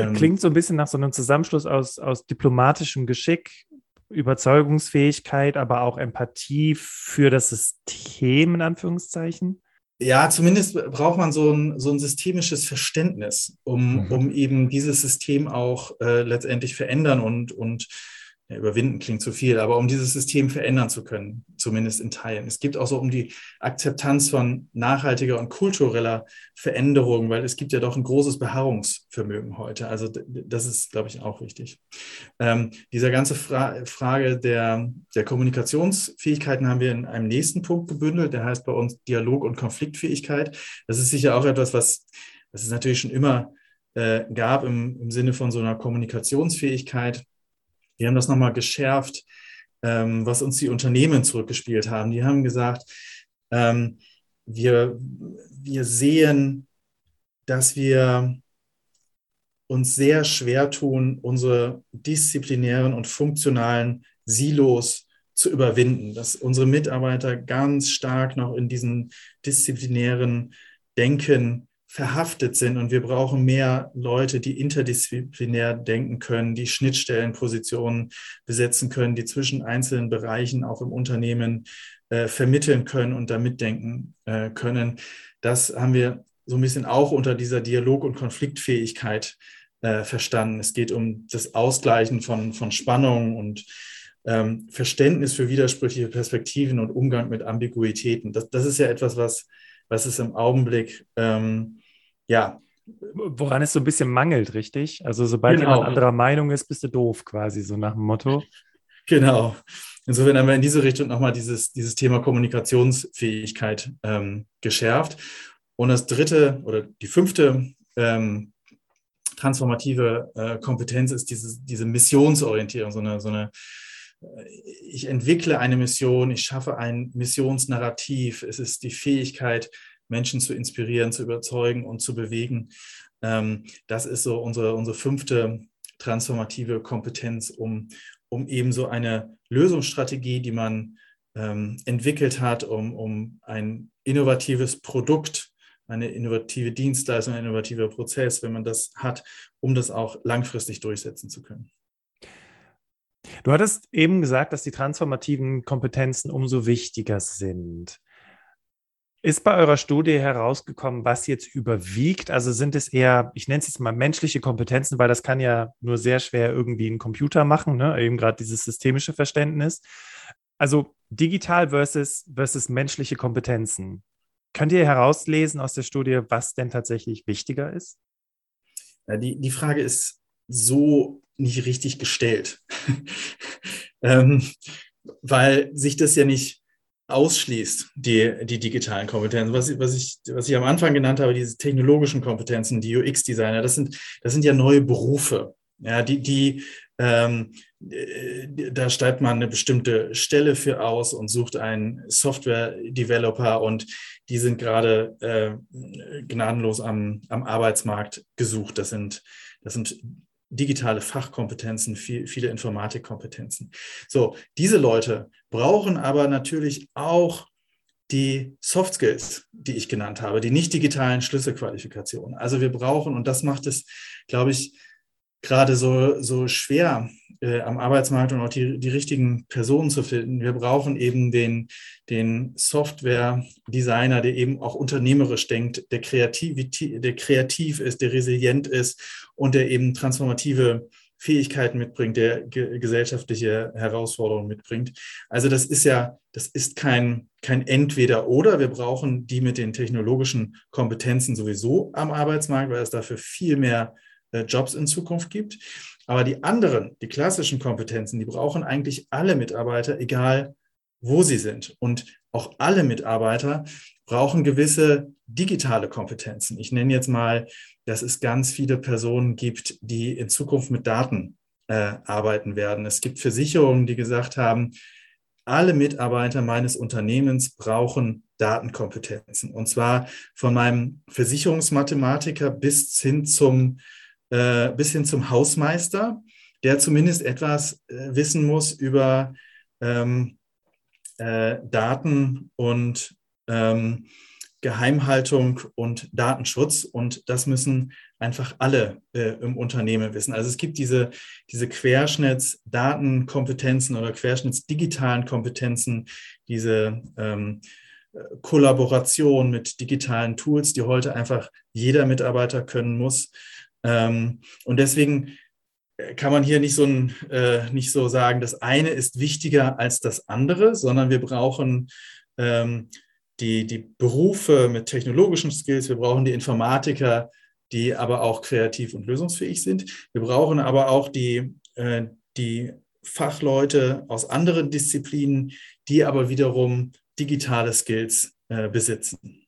ähm, klingt so ein bisschen nach so einem Zusammenschluss aus, aus diplomatischem Geschick, Überzeugungsfähigkeit, aber auch Empathie für das System, in Anführungszeichen. Ja, zumindest braucht man so ein, so ein systemisches Verständnis, um, mhm. um eben dieses System auch äh, letztendlich verändern und, und ja, überwinden klingt zu viel, aber um dieses System verändern zu können, zumindest in Teilen. Es gibt auch so um die Akzeptanz von nachhaltiger und kultureller Veränderung, weil es gibt ja doch ein großes Beharrungsvermögen heute. Also das ist, glaube ich, auch wichtig. Ähm, dieser ganze Fra Frage der, der Kommunikationsfähigkeiten haben wir in einem nächsten Punkt gebündelt, der heißt bei uns Dialog- und Konfliktfähigkeit. Das ist sicher auch etwas, was, was es natürlich schon immer äh, gab im, im Sinne von so einer Kommunikationsfähigkeit die haben das nochmal geschärft, ähm, was uns die Unternehmen zurückgespielt haben. Die haben gesagt, ähm, wir, wir sehen, dass wir uns sehr schwer tun, unsere disziplinären und funktionalen Silos zu überwinden, dass unsere Mitarbeiter ganz stark noch in diesen disziplinären Denken verhaftet sind und wir brauchen mehr Leute, die interdisziplinär denken können, die Schnittstellenpositionen besetzen können, die zwischen einzelnen Bereichen auch im Unternehmen äh, vermitteln können und da mitdenken äh, können. Das haben wir so ein bisschen auch unter dieser Dialog- und Konfliktfähigkeit äh, verstanden. Es geht um das Ausgleichen von, von Spannungen und ähm, Verständnis für widersprüchliche Perspektiven und Umgang mit Ambiguitäten. Das, das ist ja etwas, was, was es im Augenblick ähm, ja. Woran es so ein bisschen mangelt, richtig? Also sobald genau. jemand anderer Meinung ist, bist du doof, quasi, so nach dem Motto. Genau. Insofern haben wir in diese Richtung nochmal dieses, dieses Thema Kommunikationsfähigkeit ähm, geschärft. Und das dritte oder die fünfte ähm, transformative äh, Kompetenz ist diese, diese Missionsorientierung, so eine, so eine äh, ich entwickle eine Mission, ich schaffe ein Missionsnarrativ. Es ist die Fähigkeit, Menschen zu inspirieren, zu überzeugen und zu bewegen. Ähm, das ist so unsere, unsere fünfte transformative Kompetenz, um, um eben so eine Lösungsstrategie, die man ähm, entwickelt hat, um, um ein innovatives Produkt, eine innovative Dienstleistung, ein innovativer Prozess, wenn man das hat, um das auch langfristig durchsetzen zu können. Du hattest eben gesagt, dass die transformativen Kompetenzen umso wichtiger sind. Ist bei eurer Studie herausgekommen, was jetzt überwiegt? Also sind es eher, ich nenne es jetzt mal menschliche Kompetenzen, weil das kann ja nur sehr schwer irgendwie ein Computer machen, ne? eben gerade dieses systemische Verständnis. Also digital versus, versus menschliche Kompetenzen. Könnt ihr herauslesen aus der Studie, was denn tatsächlich wichtiger ist? Ja, die, die Frage ist so nicht richtig gestellt, ähm, weil sich das ja nicht ausschließt, die, die digitalen Kompetenzen. Was, was, ich, was ich am Anfang genannt habe, diese technologischen Kompetenzen, die UX-Designer, das sind, das sind ja neue Berufe. Ja, die, die ähm, äh, da schreibt man eine bestimmte Stelle für aus und sucht einen Software-Developer und die sind gerade äh, gnadenlos am, am Arbeitsmarkt gesucht. Das sind, das sind digitale Fachkompetenzen, viel, viele Informatikkompetenzen. So, diese Leute brauchen aber natürlich auch die Soft Skills, die ich genannt habe, die nicht digitalen Schlüsselqualifikationen. Also wir brauchen, und das macht es, glaube ich, gerade so, so schwer äh, am Arbeitsmarkt und auch die, die richtigen Personen zu finden. Wir brauchen eben den, den Software-Designer, der eben auch unternehmerisch denkt, der, Kreativität, der kreativ ist, der resilient ist und der eben transformative Fähigkeiten mitbringt, der ge gesellschaftliche Herausforderungen mitbringt. Also das ist ja, das ist kein, kein Entweder-Oder. Wir brauchen die mit den technologischen Kompetenzen sowieso am Arbeitsmarkt, weil es dafür viel mehr äh, Jobs in Zukunft gibt. Aber die anderen, die klassischen Kompetenzen, die brauchen eigentlich alle Mitarbeiter, egal wo sie sind. Und auch alle Mitarbeiter brauchen gewisse digitale Kompetenzen. Ich nenne jetzt mal, dass es ganz viele Personen gibt, die in Zukunft mit Daten äh, arbeiten werden. Es gibt Versicherungen, die gesagt haben, alle Mitarbeiter meines Unternehmens brauchen Datenkompetenzen. Und zwar von meinem Versicherungsmathematiker bis hin zum äh, bis hin zum Hausmeister, der zumindest etwas äh, wissen muss über ähm, äh, Daten und ähm, Geheimhaltung und Datenschutz. Und das müssen einfach alle äh, im Unternehmen wissen. Also es gibt diese, diese Querschnittsdatenkompetenzen oder Querschnittsdigitalen Kompetenzen, diese ähm, Kollaboration mit digitalen Tools, die heute einfach jeder Mitarbeiter können muss. Ähm, und deswegen kann man hier nicht so, ein, äh, nicht so sagen, das eine ist wichtiger als das andere, sondern wir brauchen ähm, die, die Berufe mit technologischen Skills, wir brauchen die Informatiker, die aber auch kreativ und lösungsfähig sind. Wir brauchen aber auch die, äh, die Fachleute aus anderen Disziplinen, die aber wiederum digitale Skills äh, besitzen.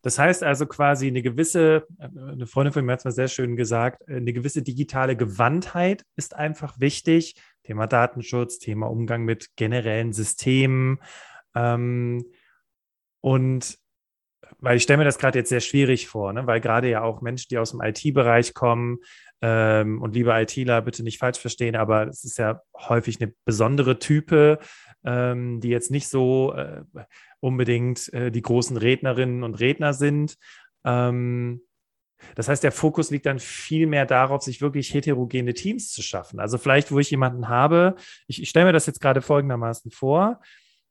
Das heißt also quasi eine gewisse, eine Freundin von mir hat es mal sehr schön gesagt, eine gewisse digitale Gewandtheit ist einfach wichtig. Thema Datenschutz, Thema Umgang mit generellen Systemen. Ähm, und weil ich stelle mir das gerade jetzt sehr schwierig vor, ne? weil gerade ja auch Menschen, die aus dem IT-Bereich kommen, ähm, und liebe ITler, bitte nicht falsch verstehen, aber es ist ja häufig eine besondere Type, ähm, die jetzt nicht so äh, unbedingt äh, die großen Rednerinnen und Redner sind. Ähm, das heißt, der Fokus liegt dann viel mehr darauf, sich wirklich heterogene Teams zu schaffen. Also vielleicht, wo ich jemanden habe, ich, ich stelle mir das jetzt gerade folgendermaßen vor.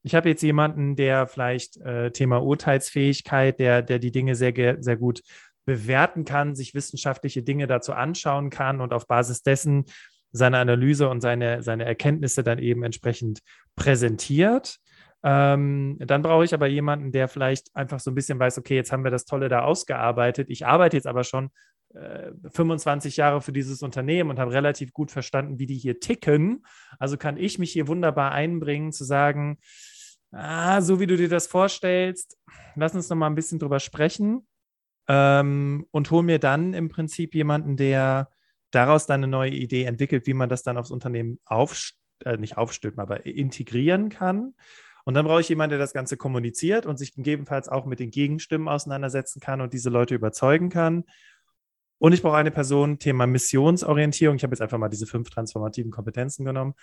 Ich habe jetzt jemanden, der vielleicht äh, Thema Urteilsfähigkeit, der, der die Dinge sehr, sehr gut bewerten kann, sich wissenschaftliche Dinge dazu anschauen kann und auf Basis dessen seine Analyse und seine, seine Erkenntnisse dann eben entsprechend präsentiert. Ähm, dann brauche ich aber jemanden, der vielleicht einfach so ein bisschen weiß, okay, jetzt haben wir das Tolle da ausgearbeitet. Ich arbeite jetzt aber schon äh, 25 Jahre für dieses Unternehmen und habe relativ gut verstanden, wie die hier ticken. Also kann ich mich hier wunderbar einbringen, zu sagen, ah, so wie du dir das vorstellst, lass uns noch mal ein bisschen drüber sprechen ähm, und hol mir dann im Prinzip jemanden, der daraus dann eine neue Idee entwickelt, wie man das dann aufs Unternehmen auf, äh, nicht aufstülpen, aber integrieren kann. Und dann brauche ich jemanden, der das Ganze kommuniziert und sich gegebenenfalls auch mit den Gegenstimmen auseinandersetzen kann und diese Leute überzeugen kann. Und ich brauche eine Person, Thema Missionsorientierung. Ich habe jetzt einfach mal diese fünf transformativen Kompetenzen genommen,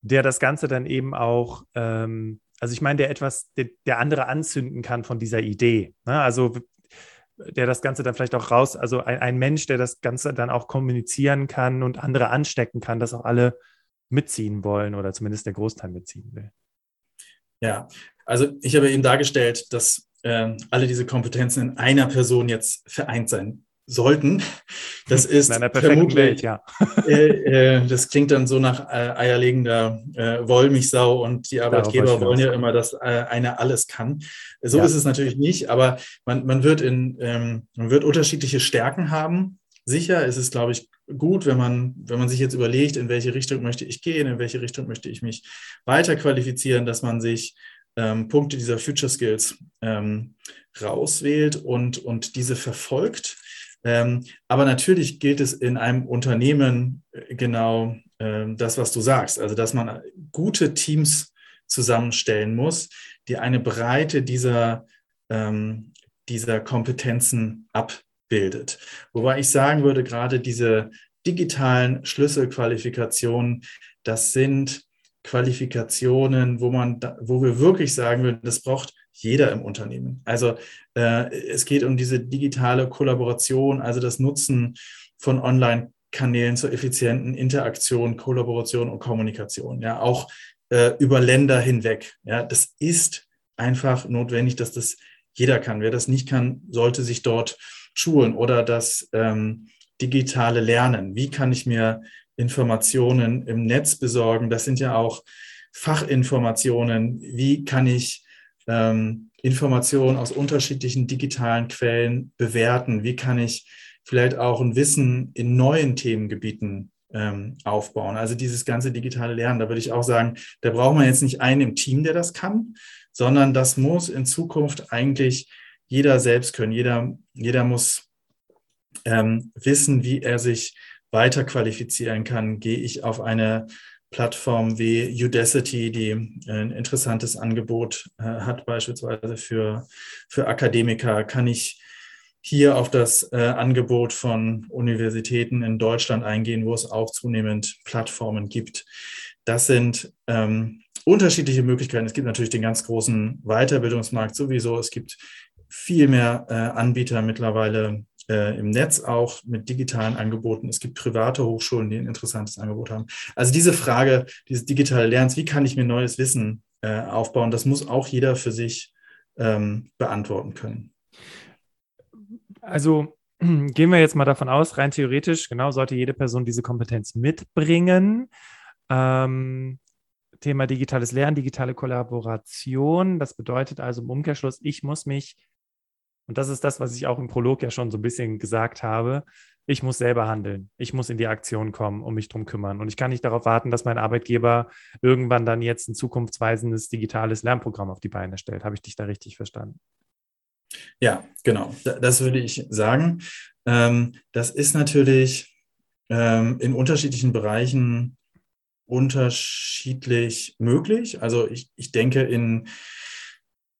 der das Ganze dann eben auch, ähm, also ich meine, der etwas, der, der, andere anzünden kann von dieser Idee. Ne? Also der das Ganze dann vielleicht auch raus, also ein, ein, Mensch, der das Ganze dann auch kommunizieren kann und andere anstecken kann, dass auch alle mitziehen wollen oder zumindest der Großteil mitziehen will. Ja, also ich habe eben dargestellt, dass äh, alle diese Kompetenzen in einer Person jetzt vereint sein sollten. Das ist in einer perfekten Welt, ja. äh, äh, das klingt dann so nach äh, eierlegender äh, Wollmilchsau und die Arbeitgeber wollen ja immer, dass äh, einer alles kann. So ja. ist es natürlich nicht, aber man, man, wird in, ähm, man wird unterschiedliche Stärken haben. Sicher ist es, glaube ich, gut, wenn man, wenn man sich jetzt überlegt, in welche Richtung möchte ich gehen, in welche Richtung möchte ich mich weiter qualifizieren, dass man sich ähm, Punkte dieser Future Skills ähm, rauswählt und, und diese verfolgt ähm, aber natürlich gilt es in einem Unternehmen äh, genau ähm, das, was du sagst. Also, dass man gute Teams zusammenstellen muss, die eine Breite dieser, ähm, dieser Kompetenzen abbildet. Wobei ich sagen würde, gerade diese digitalen Schlüsselqualifikationen, das sind Qualifikationen, wo man, wo wir wirklich sagen würden, das braucht jeder im Unternehmen. Also äh, es geht um diese digitale Kollaboration, also das Nutzen von Online-Kanälen zur effizienten Interaktion, Kollaboration und Kommunikation. Ja, auch äh, über Länder hinweg. Ja, das ist einfach notwendig, dass das jeder kann. Wer das nicht kann, sollte sich dort schulen oder das ähm, digitale Lernen. Wie kann ich mir Informationen im Netz besorgen? Das sind ja auch Fachinformationen. Wie kann ich ähm, Informationen aus unterschiedlichen digitalen Quellen bewerten? Wie kann ich vielleicht auch ein Wissen in neuen Themengebieten ähm, aufbauen? Also dieses ganze digitale Lernen, da würde ich auch sagen, da braucht man jetzt nicht einen im Team, der das kann, sondern das muss in Zukunft eigentlich jeder selbst können. Jeder, jeder muss ähm, wissen, wie er sich weiter qualifizieren kann. Gehe ich auf eine Plattformen wie Udacity, die ein interessantes Angebot äh, hat, beispielsweise für, für Akademiker, kann ich hier auf das äh, Angebot von Universitäten in Deutschland eingehen, wo es auch zunehmend Plattformen gibt. Das sind ähm, unterschiedliche Möglichkeiten. Es gibt natürlich den ganz großen Weiterbildungsmarkt sowieso. Es gibt viel mehr äh, Anbieter mittlerweile äh, im Netz auch mit digitalen Angeboten. Es gibt private Hochschulen, die ein interessantes Angebot haben. Also diese Frage dieses digitale Lernens, wie kann ich mir neues Wissen äh, aufbauen, das muss auch jeder für sich ähm, beantworten können. Also gehen wir jetzt mal davon aus, rein theoretisch, genau, sollte jede Person diese Kompetenz mitbringen. Ähm, Thema digitales Lernen, digitale Kollaboration. Das bedeutet also im Umkehrschluss, ich muss mich, und das ist das, was ich auch im Prolog ja schon so ein bisschen gesagt habe, ich muss selber handeln. Ich muss in die Aktion kommen und mich darum kümmern. Und ich kann nicht darauf warten, dass mein Arbeitgeber irgendwann dann jetzt ein zukunftsweisendes digitales Lernprogramm auf die Beine stellt. Habe ich dich da richtig verstanden? Ja, genau. Das würde ich sagen. Ähm, das ist natürlich ähm, in unterschiedlichen Bereichen unterschiedlich möglich. Also ich, ich denke, in,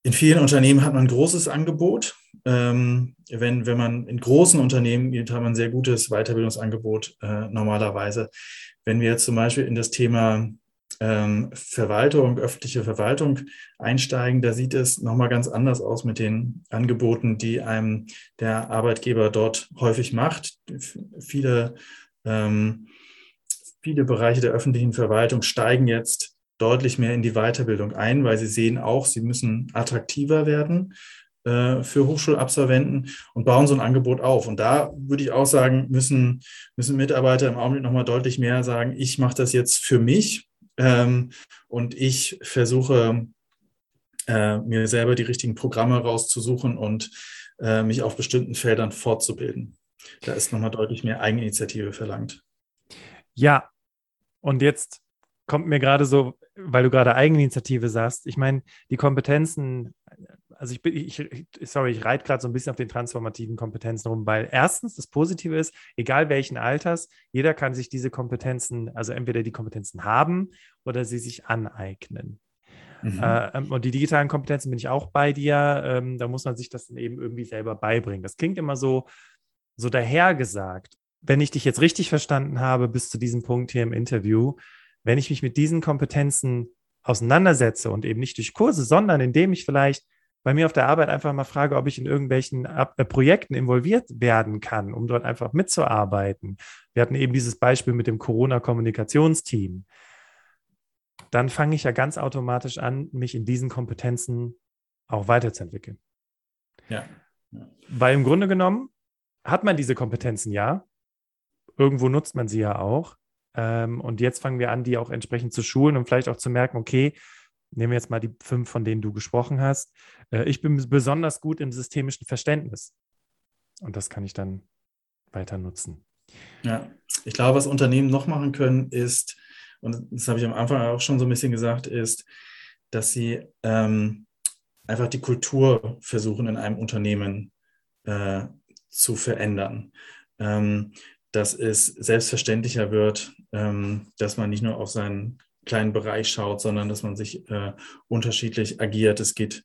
in vielen Unternehmen hat man ein großes Angebot. Ähm, wenn, wenn man in großen Unternehmen geht, hat man ein sehr gutes Weiterbildungsangebot äh, normalerweise. Wenn wir jetzt zum Beispiel in das Thema ähm, Verwaltung, öffentliche Verwaltung einsteigen, da sieht es nochmal ganz anders aus mit den Angeboten, die einem der Arbeitgeber dort häufig macht. Viele, ähm, viele Bereiche der öffentlichen Verwaltung steigen jetzt deutlich mehr in die Weiterbildung ein, weil sie sehen auch, sie müssen attraktiver werden äh, für Hochschulabsolventen und bauen so ein Angebot auf. Und da würde ich auch sagen, müssen, müssen Mitarbeiter im Augenblick nochmal deutlich mehr sagen, ich mache das jetzt für mich ähm, und ich versuche äh, mir selber die richtigen Programme rauszusuchen und äh, mich auf bestimmten Feldern fortzubilden. Da ist nochmal deutlich mehr Eigeninitiative verlangt. Ja, und jetzt kommt mir gerade so, weil du gerade Eigeninitiative sagst, ich meine, die Kompetenzen also ich bin, ich, sorry, ich reite gerade so ein bisschen auf den transformativen Kompetenzen rum, weil erstens das Positive ist, egal welchen Alters, jeder kann sich diese Kompetenzen, also entweder die Kompetenzen haben oder sie sich aneignen. Mhm. Äh, ähm, und die digitalen Kompetenzen bin ich auch bei dir. Ähm, da muss man sich das dann eben irgendwie selber beibringen. Das klingt immer so, so dahergesagt. Wenn ich dich jetzt richtig verstanden habe, bis zu diesem Punkt hier im Interview, wenn ich mich mit diesen Kompetenzen auseinandersetze und eben nicht durch Kurse, sondern indem ich vielleicht bei mir auf der Arbeit einfach mal frage, ob ich in irgendwelchen äh, Projekten involviert werden kann, um dort einfach mitzuarbeiten. Wir hatten eben dieses Beispiel mit dem Corona-Kommunikationsteam. Dann fange ich ja ganz automatisch an, mich in diesen Kompetenzen auch weiterzuentwickeln. Ja. ja. Weil im Grunde genommen hat man diese Kompetenzen ja. Irgendwo nutzt man sie ja auch. Ähm, und jetzt fangen wir an, die auch entsprechend zu schulen und vielleicht auch zu merken, okay, nehmen wir jetzt mal die fünf, von denen du gesprochen hast. Äh, ich bin besonders gut im systemischen Verständnis. Und das kann ich dann weiter nutzen. Ja, ich glaube, was Unternehmen noch machen können, ist, und das habe ich am Anfang auch schon so ein bisschen gesagt, ist, dass sie ähm, einfach die Kultur versuchen, in einem Unternehmen äh, zu verändern. Ähm, dass es selbstverständlicher wird, ähm, dass man nicht nur auf seinen kleinen Bereich schaut, sondern dass man sich äh, unterschiedlich agiert. Es geht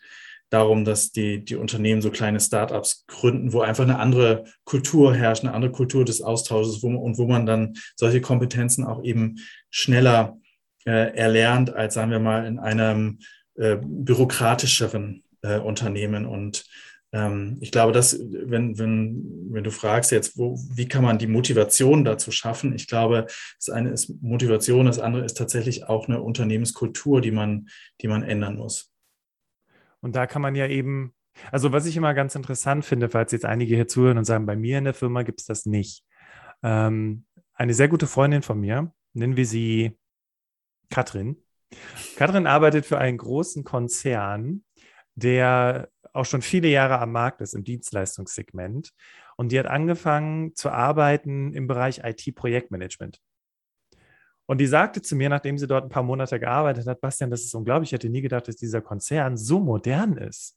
darum, dass die, die Unternehmen so kleine Startups gründen, wo einfach eine andere Kultur herrscht, eine andere Kultur des Austausches wo und wo man dann solche Kompetenzen auch eben schneller äh, erlernt, als sagen wir mal in einem äh, bürokratischeren äh, Unternehmen. Und ähm, ich glaube, dass, wenn, wenn, wenn du fragst jetzt, wo, wie kann man die Motivation dazu schaffen? Ich glaube, das eine ist Motivation, das andere ist tatsächlich auch eine Unternehmenskultur, die man, die man ändern muss. Und da kann man ja eben, also was ich immer ganz interessant finde, falls jetzt einige hier zuhören und sagen, bei mir in der Firma gibt es das nicht. Ähm, eine sehr gute Freundin von mir, nennen wir sie Katrin. Katrin arbeitet für einen großen Konzern, der auch schon viele Jahre am Markt ist im Dienstleistungssegment. Und die hat angefangen zu arbeiten im Bereich IT-Projektmanagement. Und die sagte zu mir, nachdem sie dort ein paar Monate gearbeitet hat, Bastian, das ist unglaublich, ich hätte nie gedacht, dass dieser Konzern so modern ist.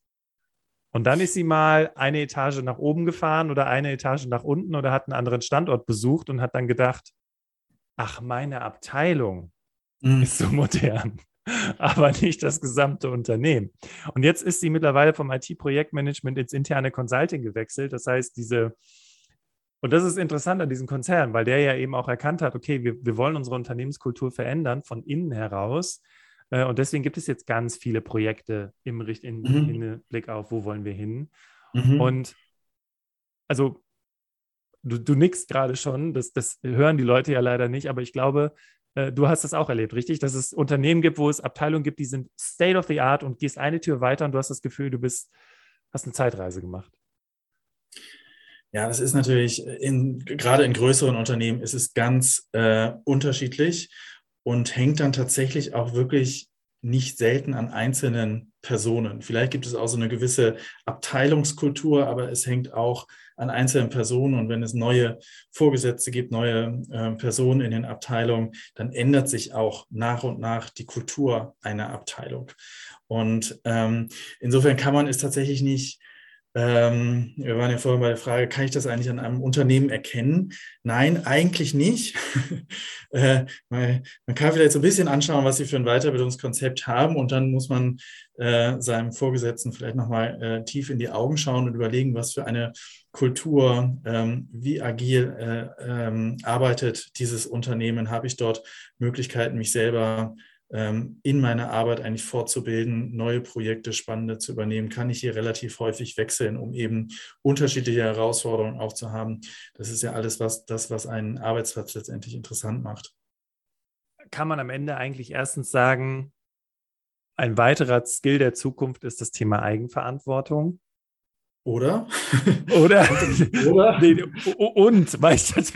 Und dann ist sie mal eine Etage nach oben gefahren oder eine Etage nach unten oder hat einen anderen Standort besucht und hat dann gedacht, ach, meine Abteilung mhm. ist so modern. aber nicht das gesamte Unternehmen. Und jetzt ist sie mittlerweile vom IT-Projektmanagement ins interne Consulting gewechselt. Das heißt, diese, und das ist interessant an diesem Konzern, weil der ja eben auch erkannt hat, okay, wir, wir wollen unsere Unternehmenskultur verändern von innen heraus. Äh, und deswegen gibt es jetzt ganz viele Projekte im, in, mhm. in Blick auf, wo wollen wir hin. Mhm. Und also du, du nickst gerade schon, das, das hören die Leute ja leider nicht, aber ich glaube, du hast das auch erlebt, richtig? Dass es Unternehmen gibt, wo es Abteilungen gibt, die sind State of the Art und gehst eine Tür weiter und du hast das Gefühl, du bist, hast eine Zeitreise gemacht. Ja, das ist natürlich, in, gerade in größeren Unternehmen ist es ganz äh, unterschiedlich und hängt dann tatsächlich auch wirklich nicht selten an einzelnen Personen. Vielleicht gibt es auch so eine gewisse Abteilungskultur, aber es hängt auch an einzelnen Personen. Und wenn es neue Vorgesetzte gibt, neue äh, Personen in den Abteilungen, dann ändert sich auch nach und nach die Kultur einer Abteilung. Und ähm, insofern kann man es tatsächlich nicht ähm, wir waren ja vorhin bei der Frage, kann ich das eigentlich an einem Unternehmen erkennen? Nein, eigentlich nicht. äh, man kann vielleicht so ein bisschen anschauen, was sie für ein Weiterbildungskonzept haben und dann muss man äh, seinem Vorgesetzten vielleicht nochmal äh, tief in die Augen schauen und überlegen, was für eine Kultur, ähm, wie agil äh, ähm, arbeitet dieses Unternehmen, habe ich dort Möglichkeiten, mich selber in meiner Arbeit eigentlich fortzubilden, neue Projekte, spannende zu übernehmen, kann ich hier relativ häufig wechseln, um eben unterschiedliche Herausforderungen auch zu haben. Das ist ja alles, was das, was einen Arbeitsplatz letztendlich interessant macht. Kann man am Ende eigentlich erstens sagen, ein weiterer Skill der Zukunft ist das Thema Eigenverantwortung. Oder? Oder? Oder? Nee, und, ich das,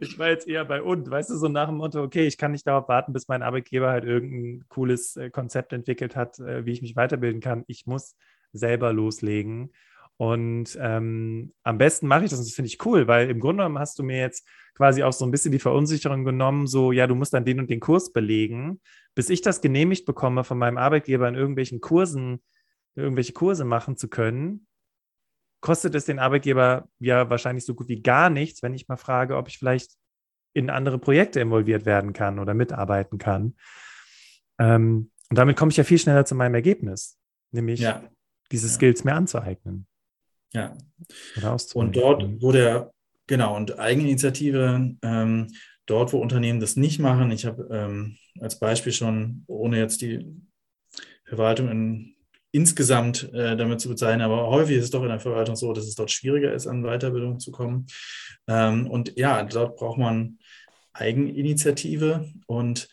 ich war jetzt eher bei und, weißt du, so nach dem Motto, okay, ich kann nicht darauf warten, bis mein Arbeitgeber halt irgendein cooles äh, Konzept entwickelt hat, äh, wie ich mich weiterbilden kann. Ich muss selber loslegen. Und ähm, am besten mache ich das und das finde ich cool, weil im Grunde genommen hast du mir jetzt quasi auch so ein bisschen die Verunsicherung genommen, so, ja, du musst dann den und den Kurs belegen. Bis ich das genehmigt bekomme von meinem Arbeitgeber in irgendwelchen Kursen, irgendwelche Kurse machen zu können, kostet es den Arbeitgeber ja wahrscheinlich so gut wie gar nichts, wenn ich mal frage, ob ich vielleicht in andere Projekte involviert werden kann oder mitarbeiten kann. Ähm, und damit komme ich ja viel schneller zu meinem Ergebnis, nämlich ja. diese Skills mir anzueignen. Ja. und dort, wo der, genau, und Eigeninitiative, ähm, dort, wo Unternehmen das nicht machen, ich habe ähm, als Beispiel schon, ohne jetzt die Verwaltung in insgesamt äh, damit zu bezeichnen. Aber häufig ist es doch in der Verwaltung so, dass es dort schwieriger ist, an Weiterbildung zu kommen. Ähm, und ja, dort braucht man Eigeninitiative. Und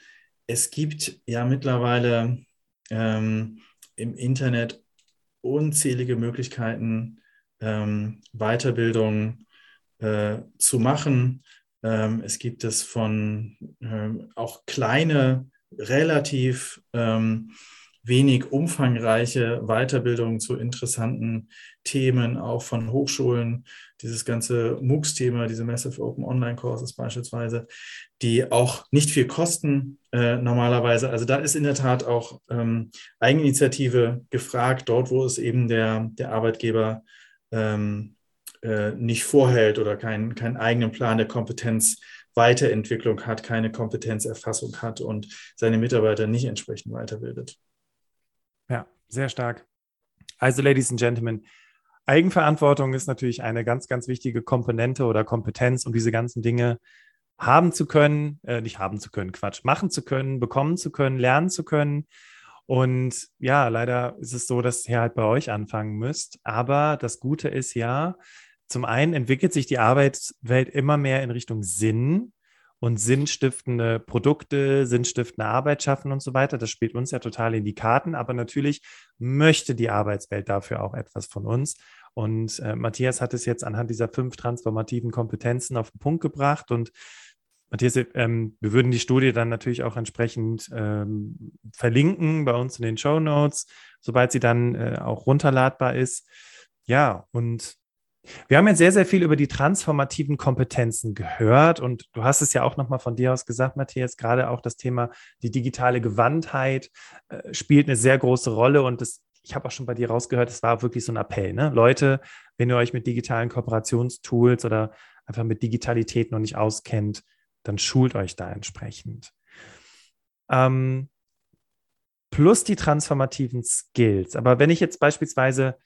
es gibt ja mittlerweile ähm, im Internet unzählige Möglichkeiten, ähm, Weiterbildung äh, zu machen. Ähm, es gibt es von ähm, auch kleine, relativ ähm, wenig umfangreiche Weiterbildung zu interessanten Themen, auch von Hochschulen. Dieses ganze MOOCs-Thema, diese Massive Open Online Courses beispielsweise, die auch nicht viel kosten äh, normalerweise. Also da ist in der Tat auch ähm, Eigeninitiative gefragt, dort, wo es eben der, der Arbeitgeber ähm, äh, nicht vorhält oder keinen keinen eigenen Plan der Kompetenz Weiterentwicklung hat, keine Kompetenzerfassung hat und seine Mitarbeiter nicht entsprechend weiterbildet. Ja, sehr stark. Also, Ladies and Gentlemen, Eigenverantwortung ist natürlich eine ganz, ganz wichtige Komponente oder Kompetenz, um diese ganzen Dinge haben zu können, äh, nicht haben zu können, Quatsch, machen zu können, bekommen zu können, lernen zu können. Und ja, leider ist es so, dass ihr halt bei euch anfangen müsst. Aber das Gute ist ja, zum einen entwickelt sich die Arbeitswelt immer mehr in Richtung Sinn und sinnstiftende Produkte, sinnstiftende Arbeit schaffen und so weiter. Das spielt uns ja total in die Karten, aber natürlich möchte die Arbeitswelt dafür auch etwas von uns. Und äh, Matthias hat es jetzt anhand dieser fünf transformativen Kompetenzen auf den Punkt gebracht und Matthias, ähm, wir würden die Studie dann natürlich auch entsprechend ähm, verlinken bei uns in den Show Notes, sobald sie dann äh, auch runterladbar ist. Ja, und wir haben jetzt sehr, sehr viel über die transformativen Kompetenzen gehört und du hast es ja auch nochmal von dir aus gesagt, Matthias, gerade auch das Thema die digitale Gewandtheit äh, spielt eine sehr große Rolle und das, ich habe auch schon bei dir rausgehört, es war wirklich so ein Appell. Ne? Leute, wenn ihr euch mit digitalen Kooperationstools oder einfach mit Digitalität noch nicht auskennt, dann schult euch da entsprechend. Ähm, plus die transformativen Skills. Aber wenn ich jetzt beispielsweise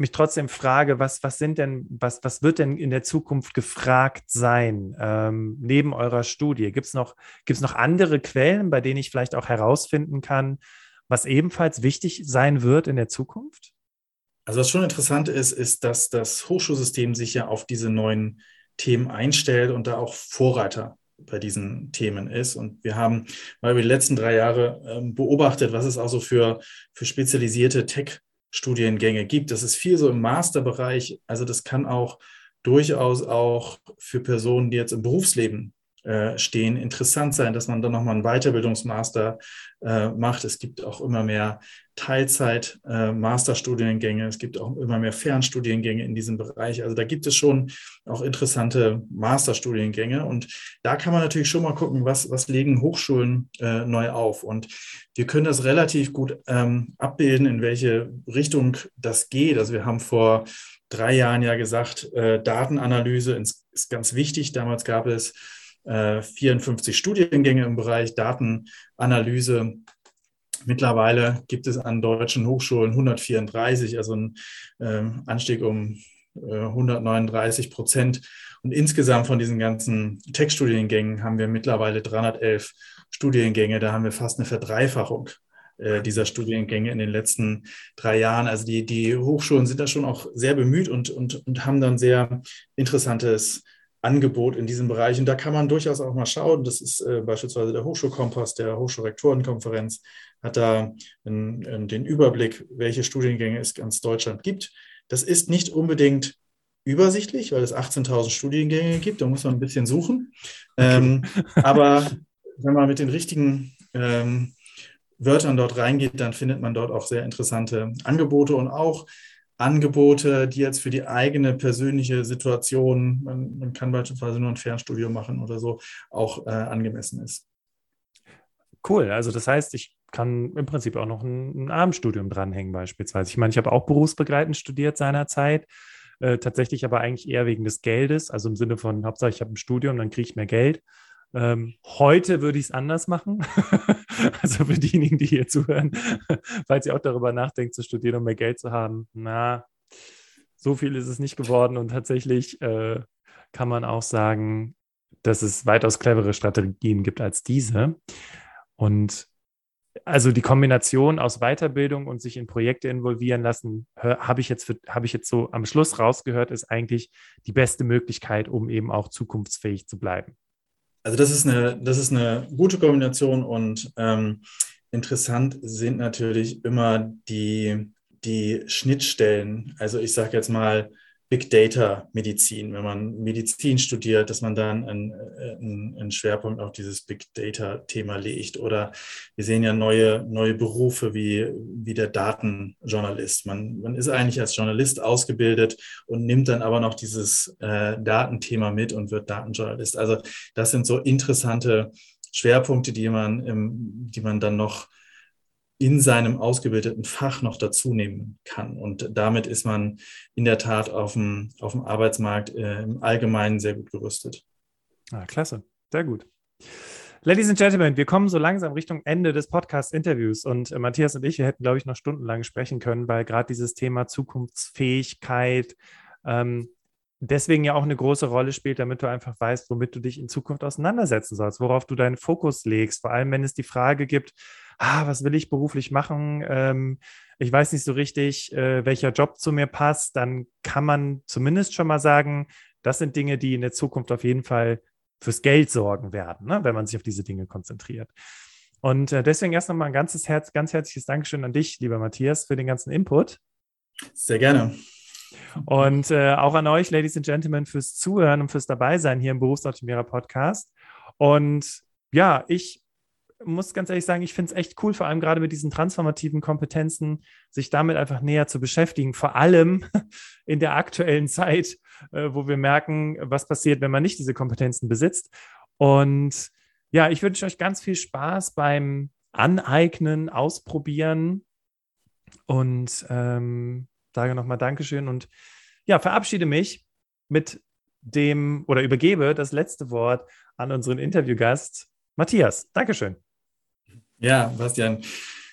mich trotzdem frage, was, was sind denn, was, was wird denn in der Zukunft gefragt sein, ähm, neben eurer Studie? Gibt es noch, gibt's noch andere Quellen, bei denen ich vielleicht auch herausfinden kann, was ebenfalls wichtig sein wird in der Zukunft? Also was schon interessant ist, ist, dass das Hochschulsystem sich ja auf diese neuen Themen einstellt und da auch Vorreiter bei diesen Themen ist. Und wir haben mal über die letzten drei Jahre ähm, beobachtet, was es auch so für, für spezialisierte Tech-Studiengänge gibt. Das ist viel so im Masterbereich. Also das kann auch durchaus auch für Personen, die jetzt im Berufsleben äh, stehen, interessant sein, dass man dann nochmal einen Weiterbildungsmaster äh, macht. Es gibt auch immer mehr Teilzeit-Masterstudiengänge. Äh, es gibt auch immer mehr Fernstudiengänge in diesem Bereich. Also da gibt es schon auch interessante Masterstudiengänge. Und da kann man natürlich schon mal gucken, was, was legen Hochschulen äh, neu auf. Und wir können das relativ gut ähm, abbilden, in welche Richtung das geht. Also wir haben vor drei Jahren ja gesagt, äh, Datenanalyse ist, ist ganz wichtig. Damals gab es 54 äh, Studiengänge im Bereich Datenanalyse. Mittlerweile gibt es an deutschen Hochschulen 134, also ein ähm, Anstieg um 139 äh, Prozent. Und insgesamt von diesen ganzen Tech-Studiengängen haben wir mittlerweile 311 Studiengänge. Da haben wir fast eine Verdreifachung äh, dieser Studiengänge in den letzten drei Jahren. Also die, die Hochschulen sind da schon auch sehr bemüht und, und, und haben dann sehr interessantes Angebot in diesem Bereich. Und da kann man durchaus auch mal schauen. Das ist äh, beispielsweise der Hochschulkompass, der Hochschulrektorenkonferenz, hat da in, in den Überblick, welche Studiengänge es ganz Deutschland gibt. Das ist nicht unbedingt übersichtlich, weil es 18.000 Studiengänge gibt. Da muss man ein bisschen suchen. Okay. Ähm, aber wenn man mit den richtigen ähm, Wörtern dort reingeht, dann findet man dort auch sehr interessante Angebote und auch Angebote, die jetzt für die eigene persönliche Situation, man, man kann beispielsweise nur ein Fernstudio machen oder so, auch äh, angemessen ist. Cool, also das heißt, ich kann im Prinzip auch noch ein, ein Abendstudium dranhängen beispielsweise. Ich meine, ich habe auch berufsbegleitend studiert seinerzeit, äh, tatsächlich aber eigentlich eher wegen des Geldes, also im Sinne von, Hauptsache ich habe ein Studium, dann kriege ich mehr Geld. Ähm, heute würde ich es anders machen. also für diejenigen, die hier zuhören, falls ihr auch darüber nachdenkt, zu studieren, um mehr Geld zu haben, na, so viel ist es nicht geworden. Und tatsächlich äh, kann man auch sagen, dass es weitaus clevere Strategien gibt als diese. Und also die Kombination aus Weiterbildung und sich in Projekte involvieren lassen, habe ich jetzt habe ich jetzt so am Schluss rausgehört, ist eigentlich die beste Möglichkeit, um eben auch zukunftsfähig zu bleiben. Also das ist eine, das ist eine gute Kombination und ähm, interessant sind natürlich immer die, die Schnittstellen. Also ich sage jetzt mal, Big Data Medizin, wenn man Medizin studiert, dass man dann einen, einen, einen Schwerpunkt auf dieses Big Data Thema legt. Oder wir sehen ja neue, neue Berufe wie, wie der Datenjournalist. Man, man ist eigentlich als Journalist ausgebildet und nimmt dann aber noch dieses äh, Datenthema mit und wird Datenjournalist. Also das sind so interessante Schwerpunkte, die man, im, die man dann noch in seinem ausgebildeten Fach noch dazu nehmen kann. Und damit ist man in der Tat auf dem, auf dem Arbeitsmarkt äh, im Allgemeinen sehr gut gerüstet. Ah, klasse, sehr gut. Ladies and Gentlemen, wir kommen so langsam Richtung Ende des Podcast-Interviews und äh, Matthias und ich, wir hätten, glaube ich, noch stundenlang sprechen können, weil gerade dieses Thema Zukunftsfähigkeit ähm, deswegen ja auch eine große Rolle spielt, damit du einfach weißt, womit du dich in Zukunft auseinandersetzen sollst, worauf du deinen Fokus legst. Vor allem, wenn es die Frage gibt, ah, was will ich beruflich machen? Ähm, ich weiß nicht so richtig, äh, welcher Job zu mir passt, dann kann man zumindest schon mal sagen, das sind Dinge, die in der Zukunft auf jeden Fall fürs Geld sorgen werden, ne, wenn man sich auf diese Dinge konzentriert. Und äh, deswegen erst nochmal ein ganzes Herz, ganz herzliches Dankeschön an dich, lieber Matthias, für den ganzen Input. Sehr gerne. Und äh, auch an euch, Ladies and Gentlemen, fürs Zuhören und fürs Dabeisein hier im Berufsoptimierer Podcast. Und ja, ich muss ganz ehrlich sagen, ich finde es echt cool, vor allem gerade mit diesen transformativen Kompetenzen, sich damit einfach näher zu beschäftigen. Vor allem in der aktuellen Zeit, äh, wo wir merken, was passiert, wenn man nicht diese Kompetenzen besitzt. Und ja, ich wünsche euch ganz viel Spaß beim Aneignen, Ausprobieren und ähm, sage nochmal Dankeschön und ja, verabschiede mich mit dem oder übergebe das letzte Wort an unseren Interviewgast Matthias. Dankeschön. Ja, Bastian,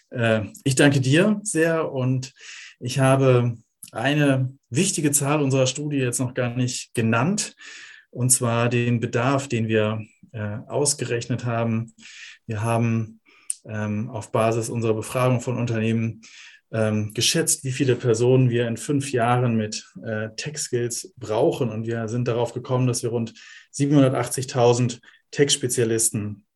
äh, ich danke dir sehr und ich habe eine wichtige Zahl unserer Studie jetzt noch gar nicht genannt, und zwar den Bedarf, den wir äh, ausgerechnet haben. Wir haben ähm, auf Basis unserer Befragung von Unternehmen ähm, geschätzt, wie viele Personen wir in fünf Jahren mit äh, Tech-Skills brauchen. Und wir sind darauf gekommen, dass wir rund 780.000 Tech-Spezialisten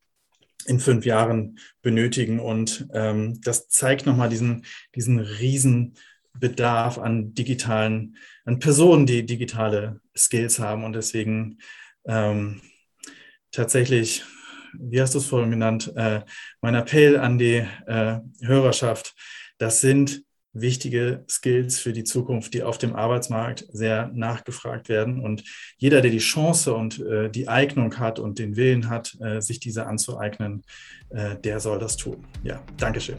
in fünf Jahren benötigen. Und ähm, das zeigt nochmal diesen, diesen riesen Bedarf an digitalen, an Personen, die digitale Skills haben. Und deswegen ähm, tatsächlich, wie hast du es vorhin genannt, äh, mein Appell an die äh, Hörerschaft, das sind wichtige Skills für die Zukunft, die auf dem Arbeitsmarkt sehr nachgefragt werden. Und jeder, der die Chance und äh, die Eignung hat und den Willen hat, äh, sich diese anzueignen, äh, der soll das tun. Ja, Dankeschön.